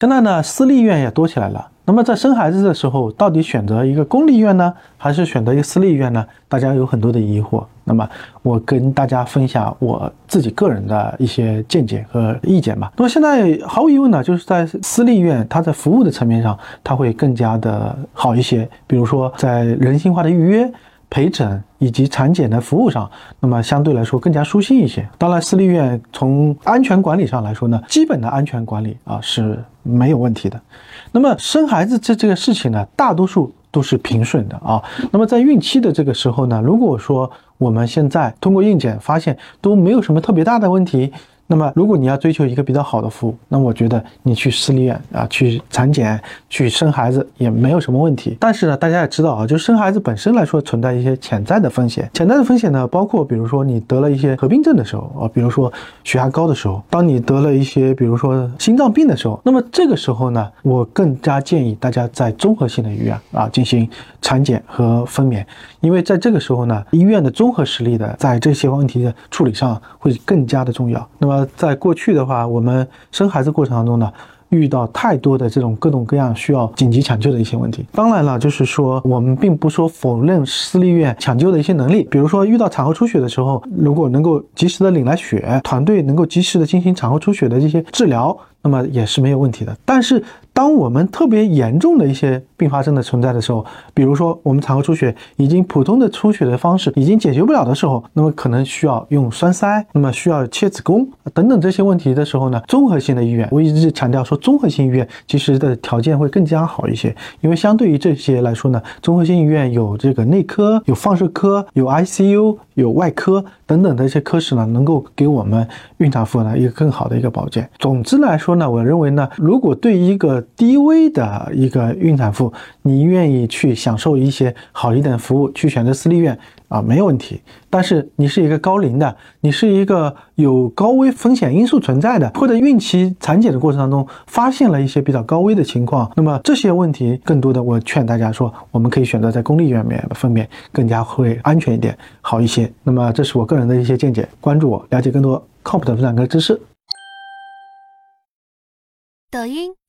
现在呢，私立医院也多起来了。那么在生孩子的时候，到底选择一个公立医院呢，还是选择一个私立医院呢？大家有很多的疑惑。那么我跟大家分享我自己个人的一些见解和意见吧。那么现在毫无疑问呢，就是在私立医院，它在服务的层面上，它会更加的好一些。比如说在人性化的预约。陪诊以及产检的服务上，那么相对来说更加舒心一些。当然，私立医院从安全管理上来说呢，基本的安全管理啊是没有问题的。那么生孩子这这个事情呢，大多数都是平顺的啊。那么在孕期的这个时候呢，如果说我们现在通过孕检发现都没有什么特别大的问题。那么，如果你要追求一个比较好的服务，那我觉得你去私立院啊，去产检、去生孩子也没有什么问题。但是呢，大家也知道啊，就生孩子本身来说存在一些潜在的风险。潜在的风险呢，包括比如说你得了一些合并症的时候啊，比如说血压高的时候，当你得了一些比如说心脏病的时候，那么这个时候呢，我更加建议大家在综合性的医院啊进行产检和分娩，因为在这个时候呢，医院的综合实力的在这些问题的处理上会更加的重要。那么在过去的话，我们生孩子过程当中呢，遇到太多的这种各种各样需要紧急抢救的一些问题。当然了，就是说我们并不说否认私立医院抢救的一些能力，比如说遇到产后出血的时候，如果能够及时的领来血，团队能够及时的进行产后出血的这些治疗，那么也是没有问题的。但是，当我们特别严重的一些并发症的存在的时候，比如说我们产后出血已经普通的出血的方式已经解决不了的时候，那么可能需要用栓塞，那么需要切子宫等等这些问题的时候呢，综合性的医院，我一直强调说，综合性医院其实的条件会更加好一些，因为相对于这些来说呢，综合性医院有这个内科、有放射科、有 ICU、有外科等等的一些科室呢，能够给我们孕产妇呢一个更好的一个保健。总之来说呢，我认为呢，如果对一个低危的一个孕产妇，你愿意去享受一些好一点的服务，去选择私立院啊，没有问题。但是你是一个高龄的，你是一个有高危风险因素存在的，或者孕期产检的过程当中发现了一些比较高危的情况，那么这些问题更多的，我劝大家说，我们可以选择在公立医院里面分娩，更加会安全一点，好一些。那么这是我个人的一些见解，关注我，了解更多靠谱的妇产科知识。抖音。